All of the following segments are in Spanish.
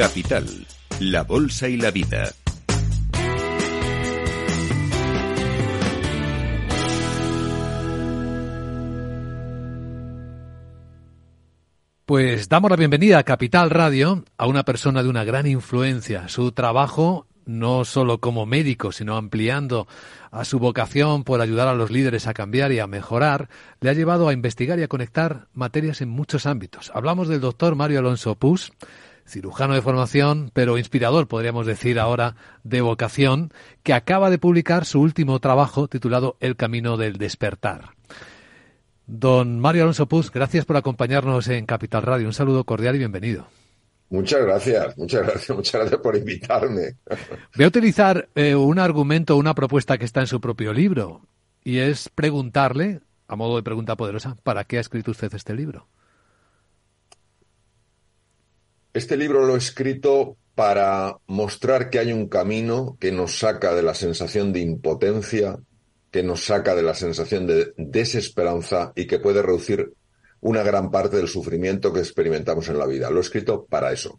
Capital, la Bolsa y la Vida. Pues damos la bienvenida a Capital Radio a una persona de una gran influencia. Su trabajo, no solo como médico, sino ampliando a su vocación por ayudar a los líderes a cambiar y a mejorar, le ha llevado a investigar y a conectar materias en muchos ámbitos. Hablamos del doctor Mario Alonso Pus, cirujano de formación, pero inspirador, podríamos decir ahora, de vocación, que acaba de publicar su último trabajo titulado El Camino del Despertar. Don Mario Alonso Puz, gracias por acompañarnos en Capital Radio. Un saludo cordial y bienvenido. Muchas gracias, muchas gracias, muchas gracias por invitarme. Voy a utilizar eh, un argumento, una propuesta que está en su propio libro, y es preguntarle, a modo de pregunta poderosa, ¿para qué ha escrito usted este libro? Este libro lo he escrito para mostrar que hay un camino que nos saca de la sensación de impotencia, que nos saca de la sensación de desesperanza y que puede reducir una gran parte del sufrimiento que experimentamos en la vida. Lo he escrito para eso.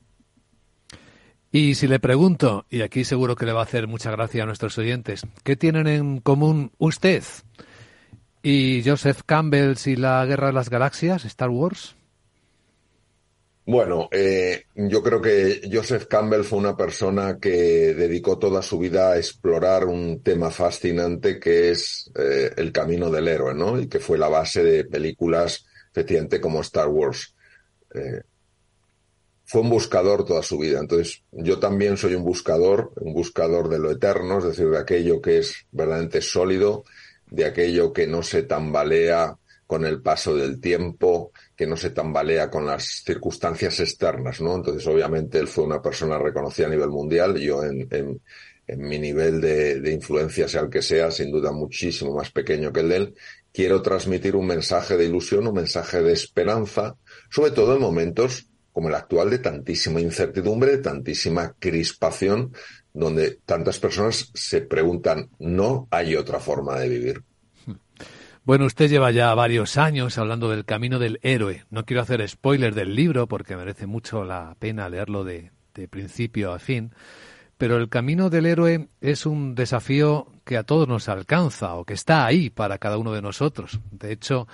Y si le pregunto, y aquí seguro que le va a hacer mucha gracia a nuestros oyentes, ¿qué tienen en común usted y Joseph Campbell y la Guerra de las Galaxias, Star Wars? Bueno, eh, yo creo que Joseph Campbell fue una persona que dedicó toda su vida a explorar un tema fascinante que es eh, el camino del héroe, ¿no? Y que fue la base de películas, efectivamente, como Star Wars. Eh, fue un buscador toda su vida. Entonces, yo también soy un buscador, un buscador de lo eterno, es decir, de aquello que es verdaderamente sólido, de aquello que no se tambalea con el paso del tiempo, que no se tambalea con las circunstancias externas, ¿no? Entonces, obviamente, él fue una persona reconocida a nivel mundial. Yo, en, mi nivel de, de, influencia, sea el que sea, sin duda muchísimo más pequeño que el de él, quiero transmitir un mensaje de ilusión, un mensaje de esperanza, sobre todo en momentos como el actual de tantísima incertidumbre, de tantísima crispación, donde tantas personas se preguntan, ¿no hay otra forma de vivir? Bueno, usted lleva ya varios años hablando del camino del héroe. No quiero hacer spoiler del libro porque merece mucho la pena leerlo de, de, principio a fin. Pero el camino del héroe es un desafío que a todos nos alcanza o que está ahí para cada uno de nosotros. De hecho,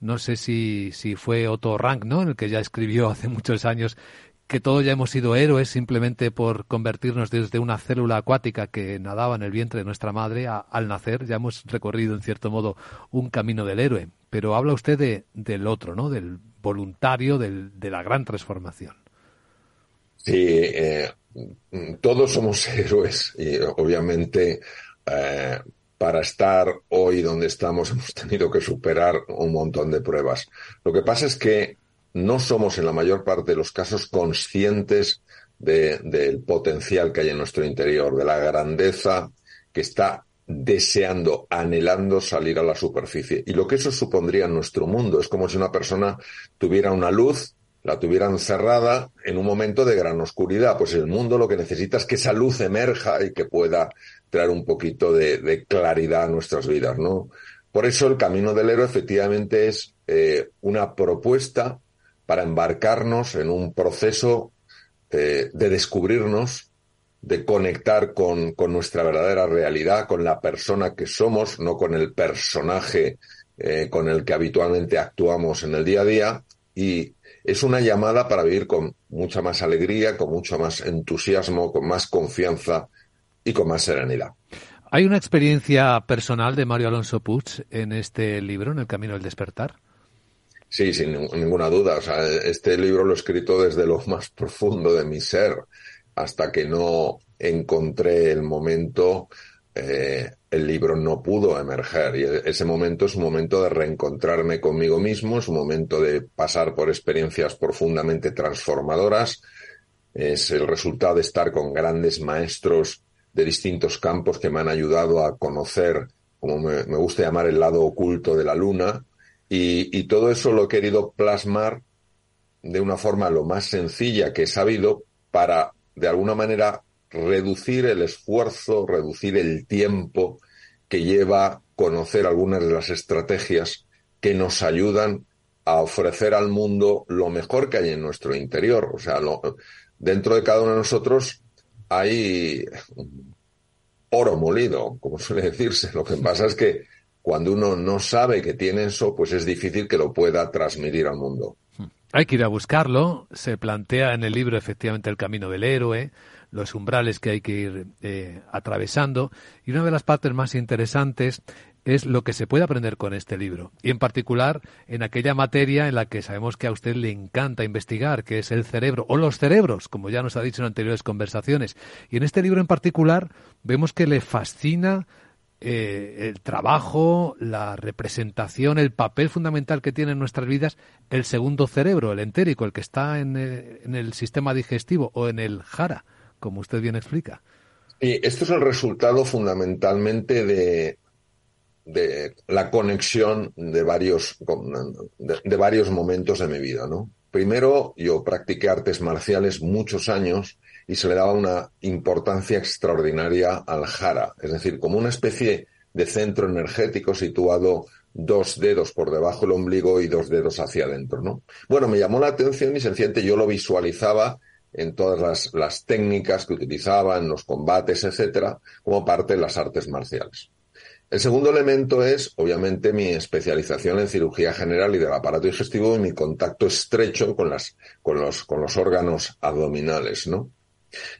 no sé si, si fue Otto Rank, ¿no? El que ya escribió hace muchos años que todos ya hemos sido héroes simplemente por convertirnos desde una célula acuática que nadaba en el vientre de nuestra madre al nacer, ya hemos recorrido en cierto modo un camino del héroe. Pero habla usted de, del otro, ¿no? Del voluntario, del, de la gran transformación. Sí, eh, todos somos héroes y obviamente eh, para estar hoy donde estamos hemos tenido que superar un montón de pruebas. Lo que pasa es que no somos en la mayor parte de los casos conscientes del potencial que hay en nuestro interior, de la grandeza que está deseando, anhelando salir a la superficie. Y lo que eso supondría en nuestro mundo es como si una persona tuviera una luz, la tuviera encerrada en un momento de gran oscuridad. Pues el mundo lo que necesita es que esa luz emerja y que pueda traer un poquito de, claridad a nuestras vidas, ¿no? Por eso el camino del héroe efectivamente es eh, una propuesta para embarcarnos en un proceso eh, de descubrirnos, de conectar con, nuestra verdadera realidad, con la persona que somos, no con el personaje eh, con el que habitualmente actuamos en el día a día. Y es una llamada para vivir con mucha más alegría, con mucho más entusiasmo, con más confianza y con más serenidad. ¿Hay una experiencia personal de Mario Alonso Puig en este libro, en El Camino del Despertar? Sí, sin ninguna duda. O sea, este libro lo he escrito desde lo más profundo de mi ser, hasta que no encontré el momento, eh, el libro no pudo emerger. Y ese momento es un momento de reencontrarme conmigo mismo, es un momento de pasar por experiencias profundamente transformadoras. Es el resultado de estar con grandes maestros de distintos campos que me han ayudado a conocer, como me gusta llamar, el lado oculto de la luna, y, todo eso lo he querido plasmar de una forma lo más sencilla que he sabido para, de alguna manera, reducir el esfuerzo, reducir el tiempo que lleva conocer algunas de las estrategias que nos ayudan a ofrecer al mundo lo mejor que hay en nuestro interior. O sea, dentro de cada uno de nosotros hay oro molido, como suele decirse. Lo que pasa es que cuando uno no sabe que tiene eso, pues es difícil que lo pueda transmitir al mundo. Hay que ir a buscarlo. Se plantea en el libro efectivamente el camino del héroe, los umbrales que hay que ir eh, atravesando. Y una de las partes más interesantes es lo que se puede aprender con este libro. Y en particular en aquella materia en la que sabemos que a usted le encanta investigar, que es el cerebro o los cerebros, como ya nos ha dicho en anteriores conversaciones. Y en este libro en particular vemos que le fascina eh, el trabajo, la representación, el papel fundamental que tiene en nuestras vidas el segundo cerebro, el entérico, el que está en el, en el sistema digestivo o en el jara, como usted bien explica. Y esto es el resultado fundamentalmente de, la conexión de varios, de, varios momentos de mi vida, ¿no? Primero, yo practiqué artes marciales muchos años y se le daba una importancia extraordinaria al jara, es decir, como una especie de centro energético situado dos dedos por debajo del ombligo y dos dedos hacia adentro, ¿no? Bueno, me llamó la atención y sencillamente yo lo visualizaba en todas las, las técnicas que utilizaba, en los combates, etcétera, como parte de las artes marciales. El segundo elemento es, obviamente, mi especialización en cirugía general y del aparato digestivo y mi contacto estrecho con, las, con, los, con los órganos abdominales, ¿no?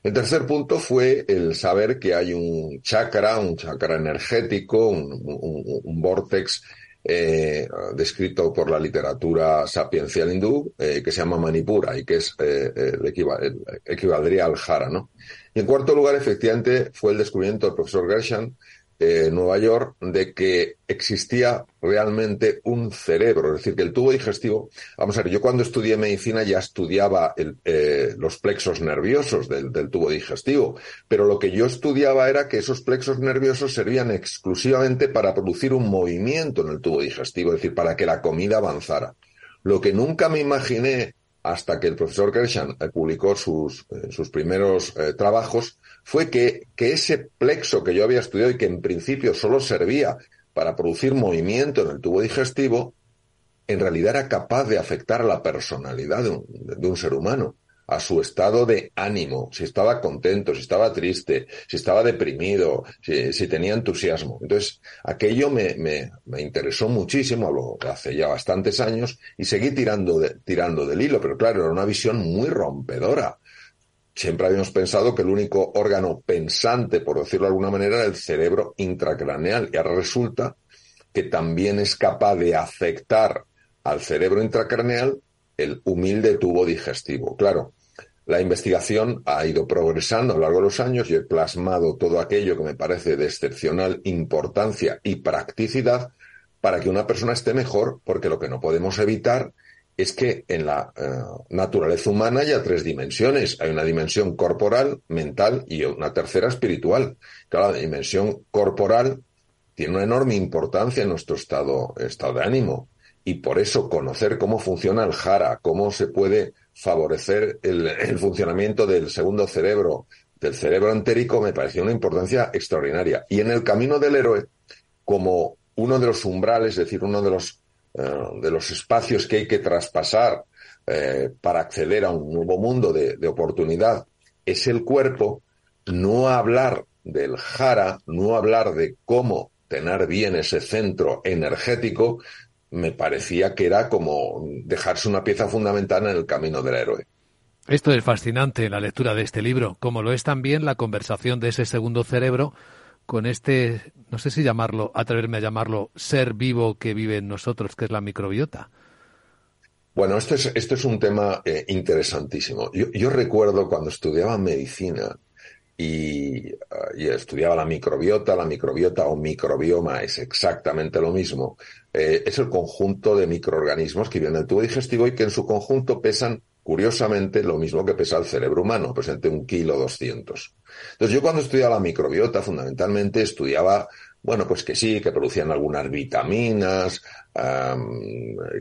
El tercer punto fue el saber que hay un chakra, un chakra energético, un, un, vortex eh, descrito por la literatura sapiencial hindú, eh, que se llama Manipura y que es eh, el equival equivaldría al Jara, ¿no? Y en cuarto lugar, efectivamente, fue el descubrimiento del profesor Gershan eh, Nueva York de que existía realmente un cerebro, es decir, que el tubo digestivo, vamos a ver, yo cuando estudié medicina ya estudiaba eh, los plexos nerviosos del, del, tubo digestivo, pero lo que yo estudiaba era que esos plexos nerviosos servían exclusivamente para producir un movimiento en el tubo digestivo, es decir, para que la comida avanzara. Lo que nunca me imaginé hasta que el profesor Kershan eh, publicó sus, eh, sus primeros eh, trabajos, fue que, que, ese plexo que yo había estudiado y que en principio solo servía para producir movimiento en el tubo digestivo, en realidad era capaz de afectar la personalidad de un, de un ser humano a su estado de ánimo, si estaba contento, si estaba triste, si estaba deprimido, si, tenía entusiasmo. Entonces, aquello me, me, me, interesó muchísimo, lo hace ya bastantes años, y seguí tirando, de, tirando del hilo, pero claro, era una visión muy rompedora. Siempre habíamos pensado que el único órgano pensante, por decirlo de alguna manera, era el cerebro intracraneal, y ahora resulta que también es capaz de afectar al cerebro intracraneal el humilde tubo digestivo. Claro, la investigación ha ido progresando a lo largo de los años. Yo he plasmado todo aquello que me parece de excepcional importancia y practicidad para que una persona esté mejor, porque lo que no podemos evitar es que en la uh, naturaleza humana haya tres dimensiones. Hay una dimensión corporal, mental y una tercera espiritual. Claro, la dimensión corporal tiene una enorme importancia en nuestro estado, estado de ánimo. Y por eso conocer cómo funciona el jara, cómo se puede favorecer el, el, funcionamiento del segundo cerebro, del cerebro entérico, me pareció una importancia extraordinaria. Y en el camino del héroe, como uno de los umbrales, es decir, uno de los, uh, de los espacios que hay que traspasar eh, para acceder a un nuevo mundo de, de oportunidad, es el cuerpo, no hablar del jara, no hablar de cómo tener bien ese centro energético, me parecía que era como dejarse una pieza fundamental en el camino del héroe. Esto es fascinante, la lectura de este libro, como lo es también la conversación de ese segundo cerebro con este, no sé si llamarlo, atreverme a llamarlo, ser vivo que vive en nosotros, que es la microbiota. Bueno, esto es, esto es un tema eh, interesantísimo. Yo, yo, recuerdo cuando estudiaba medicina y, y, estudiaba la microbiota, la microbiota o microbioma es exactamente lo mismo. Eh, es el conjunto de microorganismos que viven en el tubo digestivo y que en su conjunto pesan, curiosamente, lo mismo que pesa el cerebro humano, presente un kilo doscientos. Entonces yo cuando estudiaba la microbiota, fundamentalmente estudiaba bueno, pues que sí, que producían algunas vitaminas,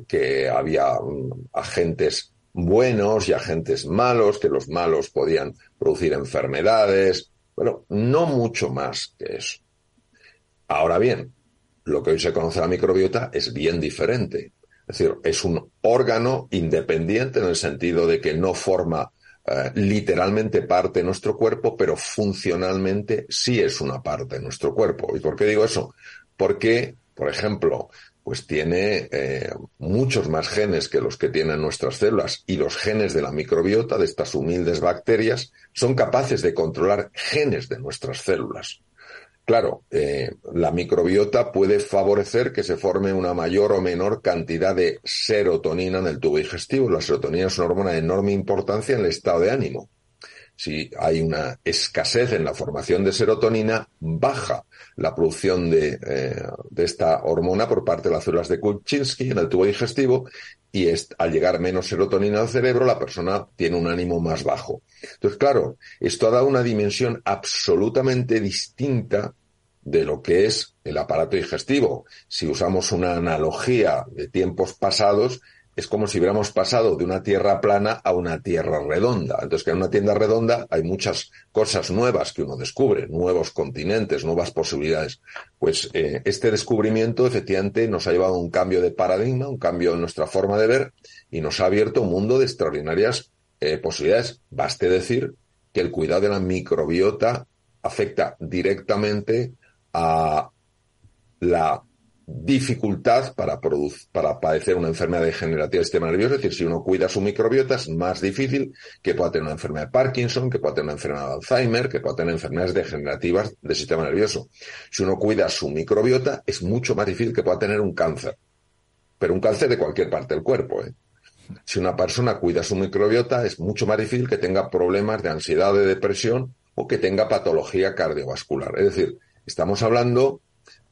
que había um, agentes buenos y agentes malos, que los malos podían producir enfermedades, bueno, no mucho más que eso. Ahora bien, lo que hoy se conoce la microbiota es bien diferente. Es decir, es un órgano independiente en el sentido de que no forma eh, literalmente parte de nuestro cuerpo, pero funcionalmente sí es una parte de nuestro cuerpo. ¿Y por qué digo eso? Porque, por ejemplo, pues tiene eh, muchos más genes que los que tienen nuestras células y los genes de la microbiota, de estas humildes bacterias, son capaces de controlar genes de nuestras células. Claro, eh, la microbiota puede favorecer que se forme una mayor o menor cantidad de serotonina en el tubo digestivo. La serotonina es una hormona de enorme importancia en el estado de ánimo. Si hay una escasez en la formación de serotonina, baja la producción de, eh, esta hormona por parte de las células de Kuczynski en el tubo digestivo y al llegar menos serotonina al cerebro, la persona tiene un ánimo más bajo. Entonces, claro, esto ha dado una dimensión absolutamente distinta de lo que es el aparato digestivo. Si usamos una analogía de tiempos pasados, es como si hubiéramos pasado de una tierra plana a una tierra redonda. Entonces, que en una tienda redonda hay muchas cosas nuevas que uno descubre, nuevos continentes, nuevas posibilidades. Pues eh, este descubrimiento efectivamente nos ha llevado a un cambio de paradigma, un cambio en nuestra forma de ver y nos ha abierto un mundo de extraordinarias eh, posibilidades. Baste decir que el cuidado de la microbiota afecta directamente a la dificultad para, para padecer una enfermedad degenerativa del sistema nervioso. Es decir, si uno cuida su microbiota es más difícil que pueda tener una enfermedad de Parkinson, que pueda tener una enfermedad de Alzheimer, que pueda tener enfermedades degenerativas del sistema nervioso. Si uno cuida su microbiota es mucho más difícil que pueda tener un cáncer. Pero un cáncer de cualquier parte del cuerpo. ¿eh? Si una persona cuida su microbiota es mucho más difícil que tenga problemas de ansiedad, de depresión o que tenga patología cardiovascular. Es decir, estamos hablando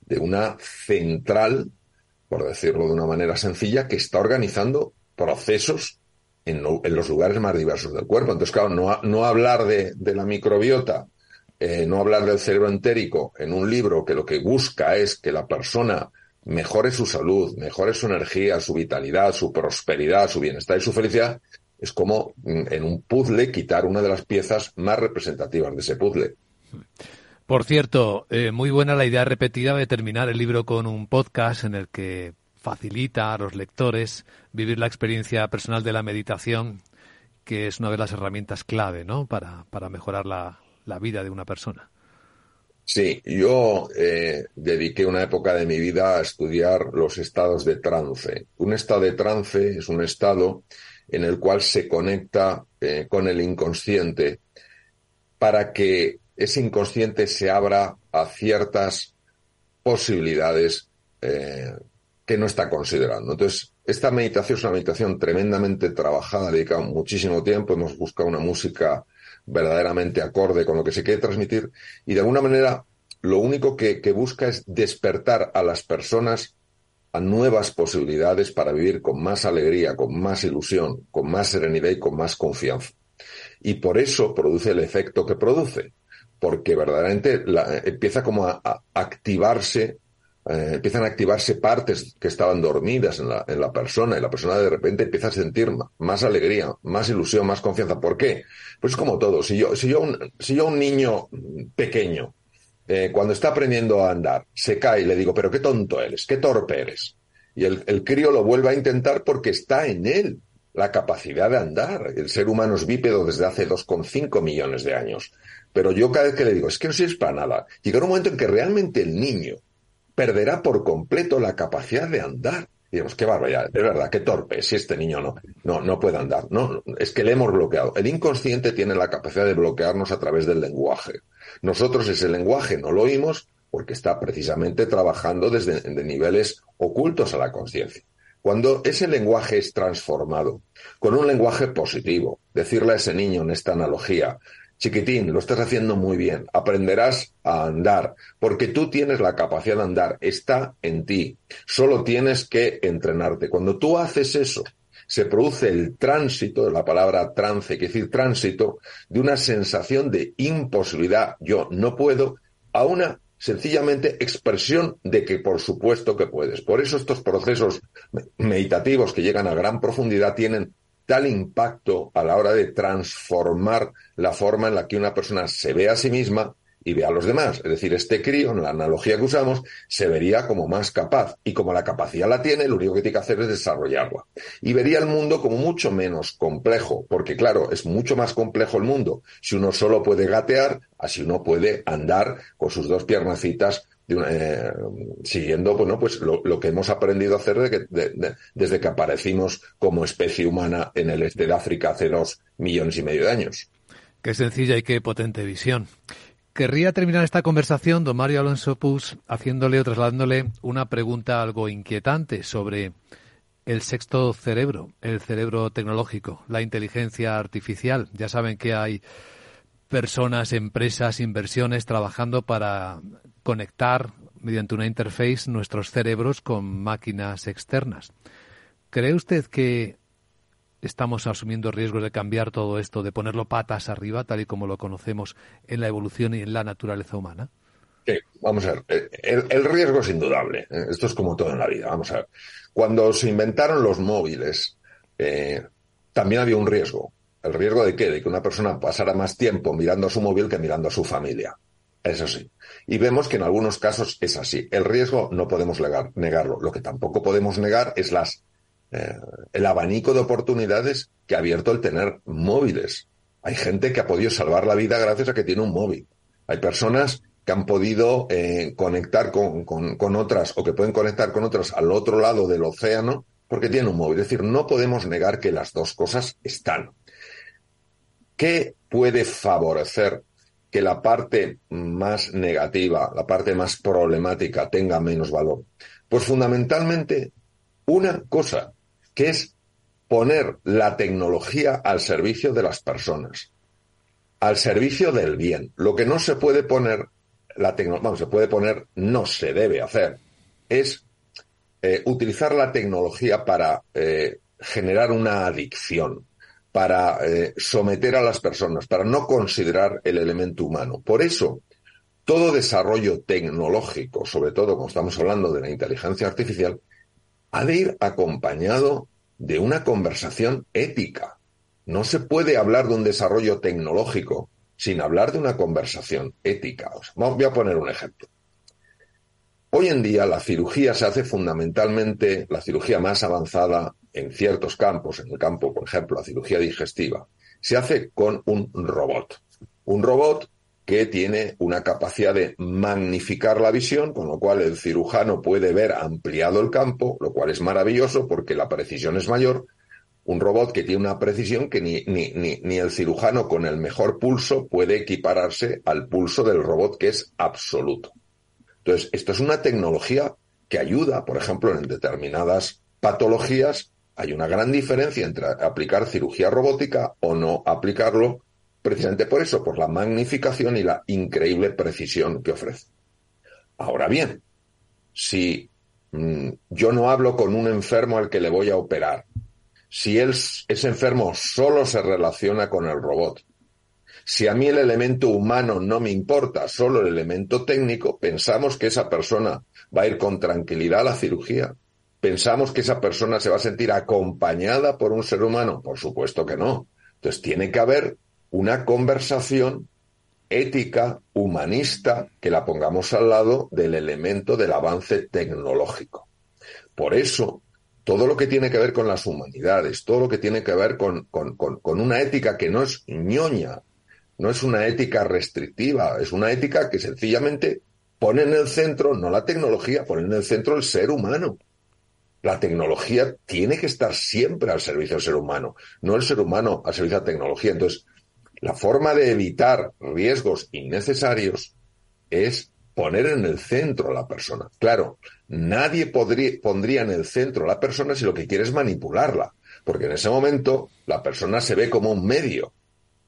de una central, por decirlo de una manera sencilla, que está organizando procesos en, los lugares más diversos del cuerpo. Entonces, claro, no, hablar de, la microbiota, eh, no hablar del cerebro entérico en un libro que lo que busca es que la persona mejore su salud, mejore su energía, su vitalidad, su prosperidad, su bienestar y su felicidad, es como mm, en un puzzle quitar una de las piezas más representativas de ese puzzle. Por cierto, eh, muy buena la idea repetida de terminar el libro con un podcast en el que facilita a los lectores vivir la experiencia personal de la meditación, que es una de las herramientas clave ¿no? para, para mejorar la, la vida de una persona. Sí, yo eh, dediqué una época de mi vida a estudiar los estados de trance. Un estado de trance es un estado en el cual se conecta eh, con el inconsciente para que ese inconsciente se abra a ciertas posibilidades eh, que no está considerando. Entonces, esta meditación es una meditación tremendamente trabajada, dedicado muchísimo tiempo, hemos buscado una música verdaderamente acorde con lo que se quiere transmitir y de alguna manera lo único que busca es despertar a las personas a nuevas posibilidades para vivir con más alegría, con más ilusión, con más serenidad y con más confianza. Y por eso produce el efecto que produce porque verdaderamente empieza como a, activarse, eh, empiezan a activarse partes que estaban dormidas en la, en la, persona y la persona de repente empieza a sentir más alegría, más ilusión, más confianza. ¿Por qué? Pues como todo, si yo, si yo, un, si yo un niño pequeño, eh, cuando está aprendiendo a andar, se cae y le digo, pero qué tonto eres, qué torpe eres. Y el, el crío lo vuelve a intentar porque está en él la capacidad de andar. El ser humano es bípedo desde hace 2,5 millones de años. Pero yo cada vez que le digo, es que no sirves para nada, llegará un momento en que realmente el niño perderá por completo la capacidad de andar. Y digamos, qué barbaridad, es verdad, qué torpe, si este niño no, no, no puede andar. No, es que le hemos bloqueado. El inconsciente tiene la capacidad de bloquearnos a través del lenguaje. Nosotros ese lenguaje no lo oímos porque está precisamente trabajando desde niveles ocultos a la conciencia. Cuando ese lenguaje es transformado con un lenguaje positivo, decirle a ese niño en esta analogía, Chiquitín, lo estás haciendo muy bien. Aprenderás a andar, porque tú tienes la capacidad de andar, está en ti. Solo tienes que entrenarte. Cuando tú haces eso, se produce el tránsito, de la palabra trance, que decir tránsito, de una sensación de imposibilidad, yo no puedo, a una sencillamente expresión de que por supuesto que puedes. Por eso estos procesos meditativos que llegan a gran profundidad tienen tal impacto a la hora de transformar la forma en la que una persona se ve a sí misma y ve a los demás. Es decir, este crío, en la analogía que usamos, se vería como más capaz. Y como la capacidad la tiene, lo único que tiene que hacer es desarrollarla. Y vería el mundo como mucho menos complejo, porque claro, es mucho más complejo el mundo si uno solo puede gatear, así uno puede andar con sus dos piernecitas eh, siguiendo bueno, pues lo, que hemos aprendido a hacer desde que aparecimos como especie humana en el este de África hace dos millones y medio de años. Qué sencilla y qué potente visión. Querría terminar esta conversación, don Mario Alonso Pus, haciéndole o trasladándole una pregunta algo inquietante sobre el sexto cerebro, el cerebro tecnológico, la inteligencia artificial. Ya saben que hay personas, empresas, inversiones trabajando para conectar mediante una interface nuestros cerebros con máquinas externas. ¿Cree usted que estamos asumiendo riesgos de cambiar todo esto, de ponerlo patas arriba, tal y como lo conocemos en la evolución y en la naturaleza humana? Vamos a ver. Eh, el, riesgo es indudable. Eh, esto es como todo en la vida. Vamos a ver. Cuando se inventaron los móviles, eh, también había un riesgo. ¿El riesgo de qué? De que una persona pasara más tiempo mirando a su móvil que mirando a su familia. Eso sí. Y vemos que en algunos casos es así. El riesgo no podemos negarlo. Lo que tampoco podemos negar es las, eh, el abanico de oportunidades que ha abierto el tener móviles. Hay gente que ha podido salvar la vida gracias a que tiene un móvil. Hay personas que han podido eh, conectar con, con, otras o que pueden conectar con otras al otro lado del océano porque tienen un móvil. Es decir, no podemos negar que las dos cosas están. ¿Qué puede favorecer que la parte más negativa, la parte más problemática tenga menos valor? Pues fundamentalmente una cosa, que es poner la tecnología al servicio de las personas, al servicio del bien. Lo que no se puede poner, la vamos, se puede poner, no se debe hacer, es eh, utilizar la tecnología para eh, generar una adicción para eh, someter a las personas, para no considerar el elemento humano. Por eso, todo desarrollo tecnológico, sobre todo como estamos hablando de la inteligencia artificial, ha de ir acompañado de una conversación ética. No se puede hablar de un desarrollo tecnológico sin hablar de una conversación ética. voy a poner un ejemplo. Hoy en día la cirugía se hace fundamentalmente, la cirugía más avanzada en ciertos campos, en el campo, por ejemplo, la cirugía digestiva, se hace con un robot. Un robot que tiene una capacidad de magnificar la visión, con lo cual el cirujano puede ver ampliado el campo, lo cual es maravilloso porque la precisión es mayor. Un robot que tiene una precisión que ni, ni, ni, el cirujano con el mejor pulso puede equipararse al pulso del robot que es absoluto. Entonces, esto es una tecnología que ayuda, por ejemplo, en determinadas patologías hay una gran diferencia entre aplicar cirugía robótica o no aplicarlo, precisamente por eso, por la magnificación y la increíble precisión que ofrece. Ahora bien, si mm, yo no hablo con un enfermo al que le voy a operar, si él, ese enfermo solo se relaciona con el robot, si a mí el elemento humano no me importa, solo el elemento técnico, pensamos que esa persona va a ir con tranquilidad a la cirugía ¿Pensamos que esa persona se va a sentir acompañada por un ser humano? Por supuesto que no. Entonces tiene que haber una conversación ética, humanista, que la pongamos al lado del elemento del avance tecnológico. Por eso, todo lo que tiene que ver con las humanidades, todo lo que tiene que ver con, una ética que no es ñoña, no es una ética restrictiva, es una ética que sencillamente pone en el centro, no la tecnología, pone en el centro el ser humano. La tecnología tiene que estar siempre al servicio del ser humano, no el ser humano al servicio de la tecnología. Entonces, la forma de evitar riesgos innecesarios es poner en el centro a la persona. Claro, nadie pondría en el centro a la persona si lo que quiere es manipularla, porque en ese momento la persona se ve como un medio,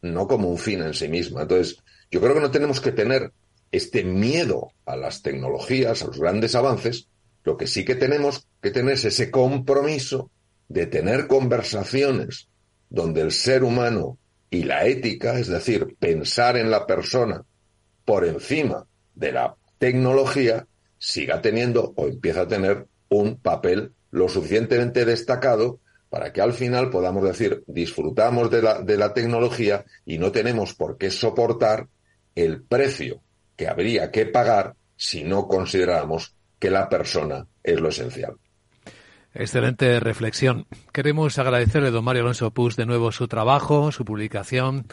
no como un fin en sí misma. Entonces, yo creo que no tenemos que tener este miedo a las tecnologías, a los grandes avances, lo que sí que tenemos que tener es ese compromiso de tener conversaciones donde el ser humano y la ética, es decir, pensar en la persona por encima de la tecnología, siga teniendo o empieza a tener un papel lo suficientemente destacado para que al final podamos decir disfrutamos de la, de la tecnología y no tenemos por qué soportar el precio que habría que pagar si no consideramos que la persona es lo esencial. Excelente reflexión. Queremos agradecerle a don Mario Alonso Pus de nuevo su trabajo, su publicación.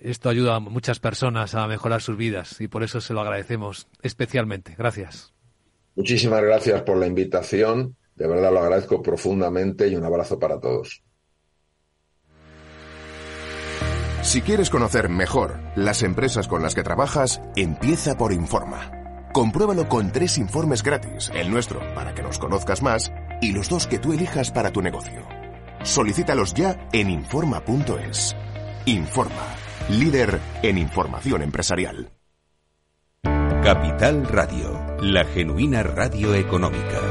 Esto ayuda a muchas personas a mejorar sus vidas y por eso se lo agradecemos especialmente. Gracias. Muchísimas gracias por la invitación. De verdad lo agradezco profundamente y un abrazo para todos. Si quieres conocer mejor las empresas con las que trabajas, empieza por Informa. Compruébalo con tres informes gratis, el nuestro para que nos conozcas más y los dos que tú elijas para tu negocio. Solicítalos ya en Informa.es. Informa, líder en información empresarial. Capital Radio, la genuina radio económica.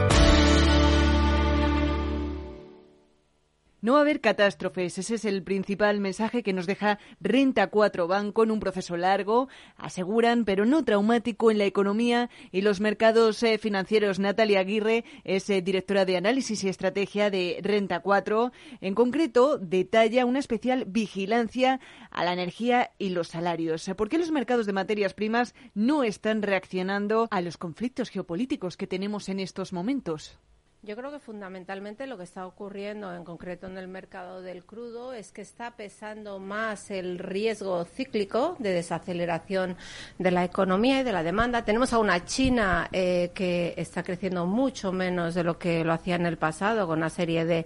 No va a haber catástrofes, ese es el principal mensaje que nos deja Renta 4 Banco en un proceso largo, aseguran, pero no traumático en la economía y los mercados eh, financieros. Natalia Aguirre es eh, directora de análisis y estrategia de Renta 4. En concreto, detalla una especial vigilancia a la energía y los salarios. ¿Por qué los mercados de materias primas no están reaccionando a los conflictos geopolíticos que tenemos en estos momentos? Yo creo que fundamentalmente lo que está ocurriendo en concreto en el mercado del crudo es que está pesando más el riesgo cíclico de desaceleración de la economía y de la demanda. Tenemos a una China eh, que está creciendo mucho menos de lo que lo hacía en el pasado, con una serie de,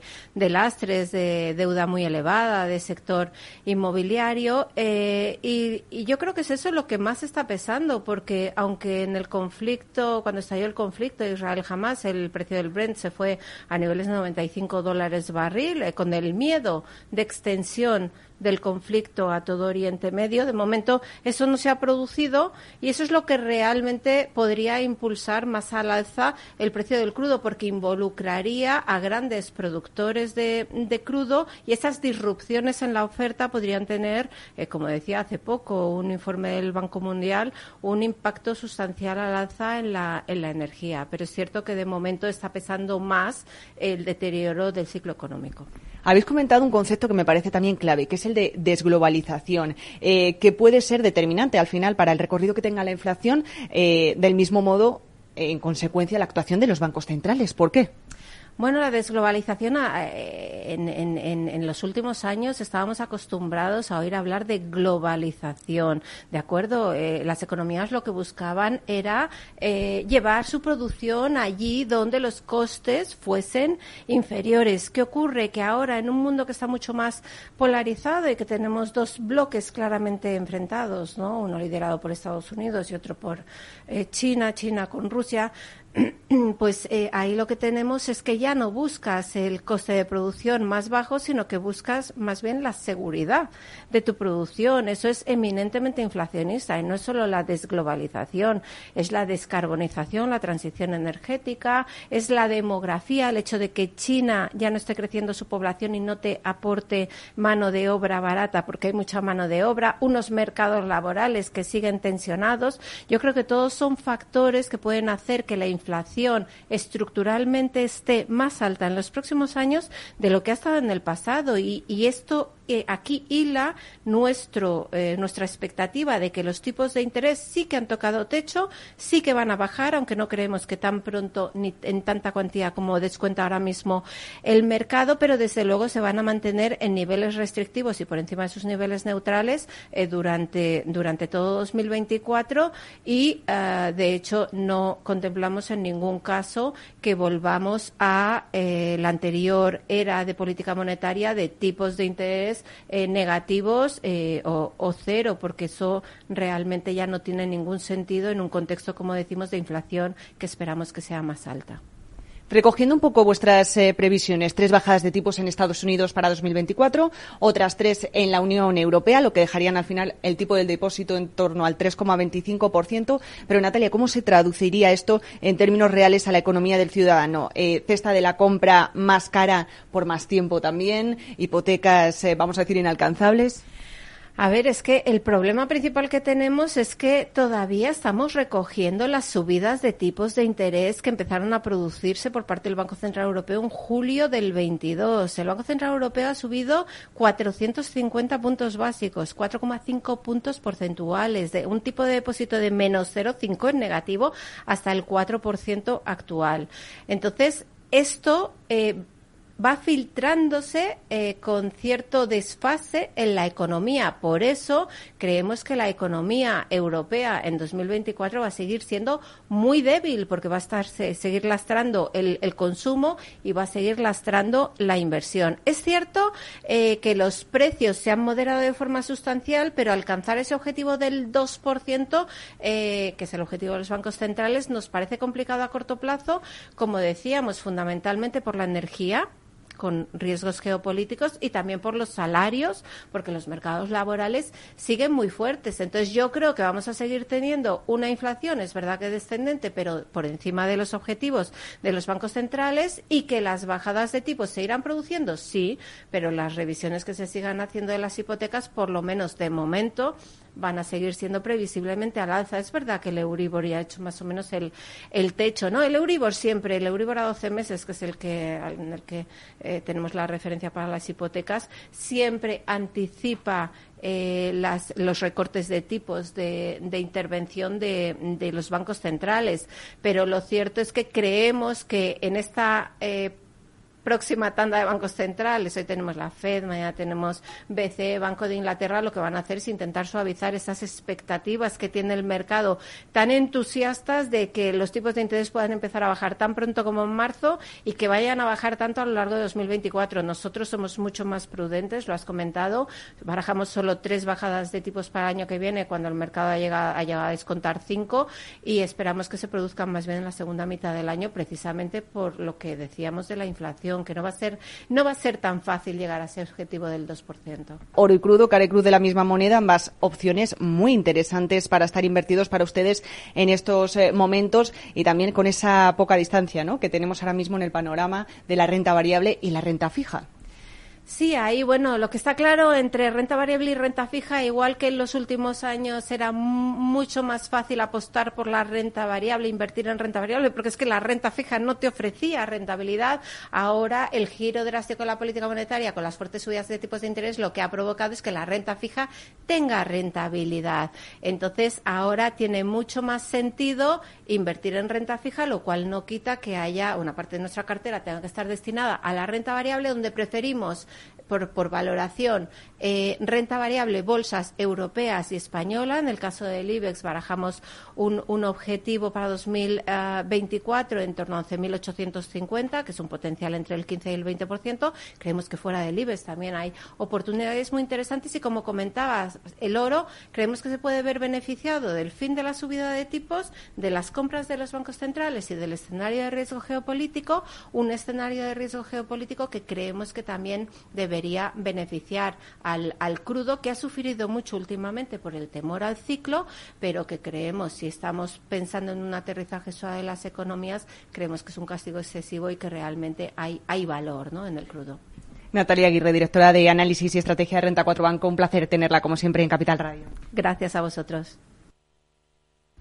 lastres, de deuda muy elevada, de sector inmobiliario. Eh, y, y yo creo que es eso lo que más está pesando, porque aunque en el conflicto, cuando estalló el conflicto Israel jamás, el precio del Brent se fue a niveles de 95 dólares barril, eh, con el miedo de extensión del conflicto a todo Oriente Medio. De momento eso no se ha producido y eso es lo que realmente podría impulsar más al alza el precio del crudo porque involucraría a grandes productores de, crudo y esas disrupciones en la oferta podrían tener, eh, como decía hace poco un informe del Banco Mundial, un impacto sustancial al alza en la, en la energía. Pero es cierto que de momento está pesando más el deterioro del ciclo económico. Habéis comentado un concepto que me parece también clave, que es el de desglobalización, eh, que puede ser determinante al final para el recorrido que tenga la inflación, eh, del mismo modo, en consecuencia, la actuación de los bancos centrales. ¿Por qué? Bueno, la desglobalización eh, en, los últimos años estábamos acostumbrados a oír hablar de globalización, ¿de acuerdo? Eh, las economías lo que buscaban era eh, llevar su producción allí donde los costes fuesen inferiores. ¿Qué ocurre? Que ahora en un mundo que está mucho más polarizado y que tenemos dos bloques claramente enfrentados, ¿no? Uno liderado por Estados Unidos y otro por China, China con Rusia, pues eh, ahí lo que tenemos es que ya no buscas el coste de producción más bajo, sino que buscas más bien la seguridad de tu producción. Eso es eminentemente inflacionista y no es solo la desglobalización, es la descarbonización, la transición energética, es la demografía, el hecho de que China ya no esté creciendo su población y no te aporte mano de obra barata porque hay mucha mano de obra, unos mercados laborales que siguen tensionados. Yo creo que todos son factores que pueden hacer que la inflación inflación estructuralmente esté más alta en los próximos años de lo que ha estado en el pasado. Y, y esto eh, aquí hila nuestro, eh, nuestra expectativa de que los tipos de interés sí que han tocado techo, sí que van a bajar, aunque no creemos que tan pronto ni en tanta cuantía como descuenta ahora mismo el mercado, pero desde luego se van a mantener en niveles restrictivos y por encima de sus niveles neutrales eh, durante, durante todo 2024 y, de hecho, no contemplamos en ningún caso que volvamos a la anterior era de política monetaria de tipos de interés eh, negativos eh, o, o, cero, porque eso realmente ya no tiene ningún sentido en un contexto, como decimos, de inflación que esperamos que sea más alta. Recogiendo un poco vuestras eh, previsiones, tres bajadas de tipos en Estados Unidos para 2024, otras tres en la Unión Europea, lo que dejarían al final el tipo del depósito en torno al 3,25%. Pero, Natalia, ¿cómo se traduciría esto en términos reales a la economía del ciudadano? Eh, cesta de la compra más cara por más tiempo también, hipotecas, eh, vamos a decir, inalcanzables. A ver, es que el problema principal que tenemos es que todavía estamos recogiendo las subidas de tipos de interés que empezaron a producirse por parte del Banco Central Europeo en julio del 22. El Banco Central Europeo ha subido 450 puntos básicos, 4,5 puntos porcentuales, de un tipo de depósito de menos 0,5 en negativo hasta el 4% actual. Entonces, esto eh, va filtrándose eh, con cierto desfase en la economía. Por eso creemos que la economía europea en 2024 va a seguir siendo muy débil porque va a estar seguir lastrando el, consumo y va a seguir lastrando la inversión. Es cierto eh, que los precios se han moderado de forma sustancial, pero alcanzar ese objetivo del 2%, eh, que es el objetivo de los bancos centrales, nos parece complicado a corto plazo, como decíamos, fundamentalmente por la energía con riesgos geopolíticos y también por los salarios, porque los mercados laborales siguen muy fuertes. Entonces yo creo que vamos a seguir teniendo una inflación, es verdad que descendente, pero por encima de los objetivos de los bancos centrales y que las bajadas de tipos se irán produciendo, sí, pero las revisiones que se sigan haciendo de las hipotecas, por lo menos de momento, van a seguir siendo previsiblemente al alza. Es verdad que el Euribor ya ha hecho más o menos el, el techo, ¿no? El Euribor siempre, el Euribor a 12 meses, que es el que, en el que eh, tenemos la referencia para las hipotecas, siempre anticipa eh, las, los recortes de tipos de, de intervención de, de, los bancos centrales. Pero lo cierto es que creemos que en esta eh, próxima tanda de bancos centrales. Hoy tenemos la Fed, mañana tenemos BCE, Banco de Inglaterra. Lo que van a hacer es intentar suavizar esas expectativas que tiene el mercado tan entusiastas de que los tipos de interés puedan empezar a bajar tan pronto como en marzo y que vayan a bajar tanto a lo largo de 2024. Nosotros somos mucho más prudentes, lo has comentado. Barajamos solo tres bajadas de tipos para el año que viene cuando el mercado ha llegado, ha llegado a descontar cinco y esperamos que se produzcan más bien en la segunda mitad del año precisamente por lo que decíamos de la inflación que no va a ser no va a ser tan fácil llegar a ese objetivo del 2%. Oro y crudo, cara y cruz de la misma moneda, ambas opciones muy interesantes para estar invertidos para ustedes en estos eh, momentos y también con esa poca distancia ¿no? que tenemos ahora mismo en el panorama de la renta variable y la renta fija. Sí, ahí, bueno, lo que está claro entre renta variable y renta fija, igual que en los últimos años era mucho más fácil apostar por la renta variable, invertir en renta variable, porque es que la renta fija no te ofrecía rentabilidad. Ahora, el giro drástico de la política monetaria con las fuertes subidas de tipos de interés lo que ha provocado es que la renta fija tenga rentabilidad. Entonces, ahora tiene mucho más sentido invertir en renta fija, lo cual no quita que haya una parte de nuestra cartera tenga que estar destinada a la renta variable, donde preferimos por, valoración eh, renta variable, bolsas europeas y española. En el caso del IBEX barajamos un, un objetivo para 2024 en torno a 11.850, que es un potencial entre el 15 y el 20%. Creemos que fuera del IBEX también hay oportunidades muy interesantes y como comentabas, el oro creemos que se puede ver beneficiado del fin de la subida de tipos, de las compras de los bancos centrales y del escenario de riesgo geopolítico, un escenario de riesgo geopolítico que creemos que también debería beneficiar a al, crudo que ha sufrido mucho últimamente por el temor al ciclo, pero que creemos, si estamos pensando en un aterrizaje suave de las economías, creemos que es un castigo excesivo y que realmente hay, hay valor ¿no? en el crudo. Natalia Aguirre, directora de Análisis y Estrategia de Renta 4 Banco. Un placer tenerla, como siempre, en Capital Radio. Gracias a vosotros.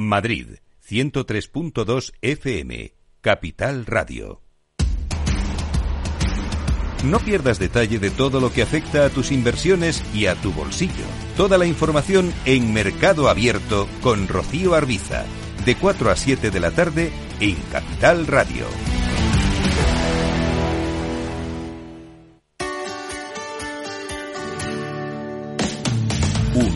Madrid, 103.2 FM, Capital Radio. No pierdas detalle de todo lo que afecta a tus inversiones y a tu bolsillo. Toda la información en Mercado Abierto con Rocío Arbiza, de 4 a 7 de la tarde en Capital Radio.